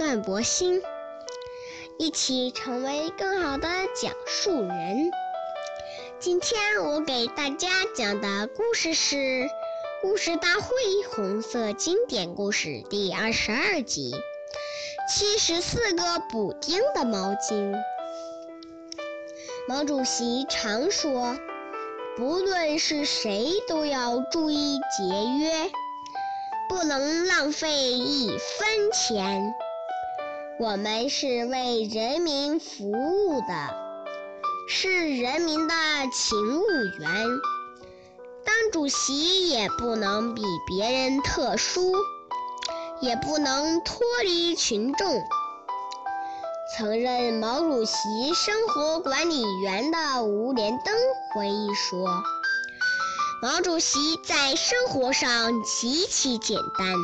段博鑫，一起成为更好的讲述人。今天我给大家讲的故事是《故事大会红色经典故事》第二十二集：七十四个补丁的毛巾。毛主席常说。不论是谁，都要注意节约，不能浪费一分钱。我们是为人民服务的，是人民的勤务员。当主席也不能比别人特殊，也不能脱离群众。曾任毛主席生活管理员的吴连登回忆说：“毛主席在生活上极其简单，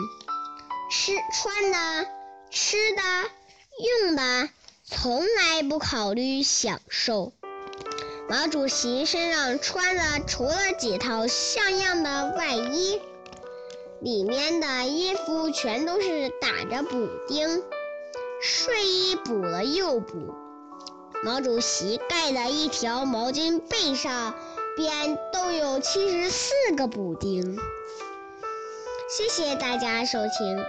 吃穿的、吃的、用的，从来不考虑享受。毛主席身上穿的除了几套像样的外衣，里面的衣服全都是打着补丁。”睡衣补了又补，毛主席盖的一条毛巾被上边都有七十四个补丁。谢谢大家收听，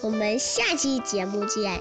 我们下期节目见。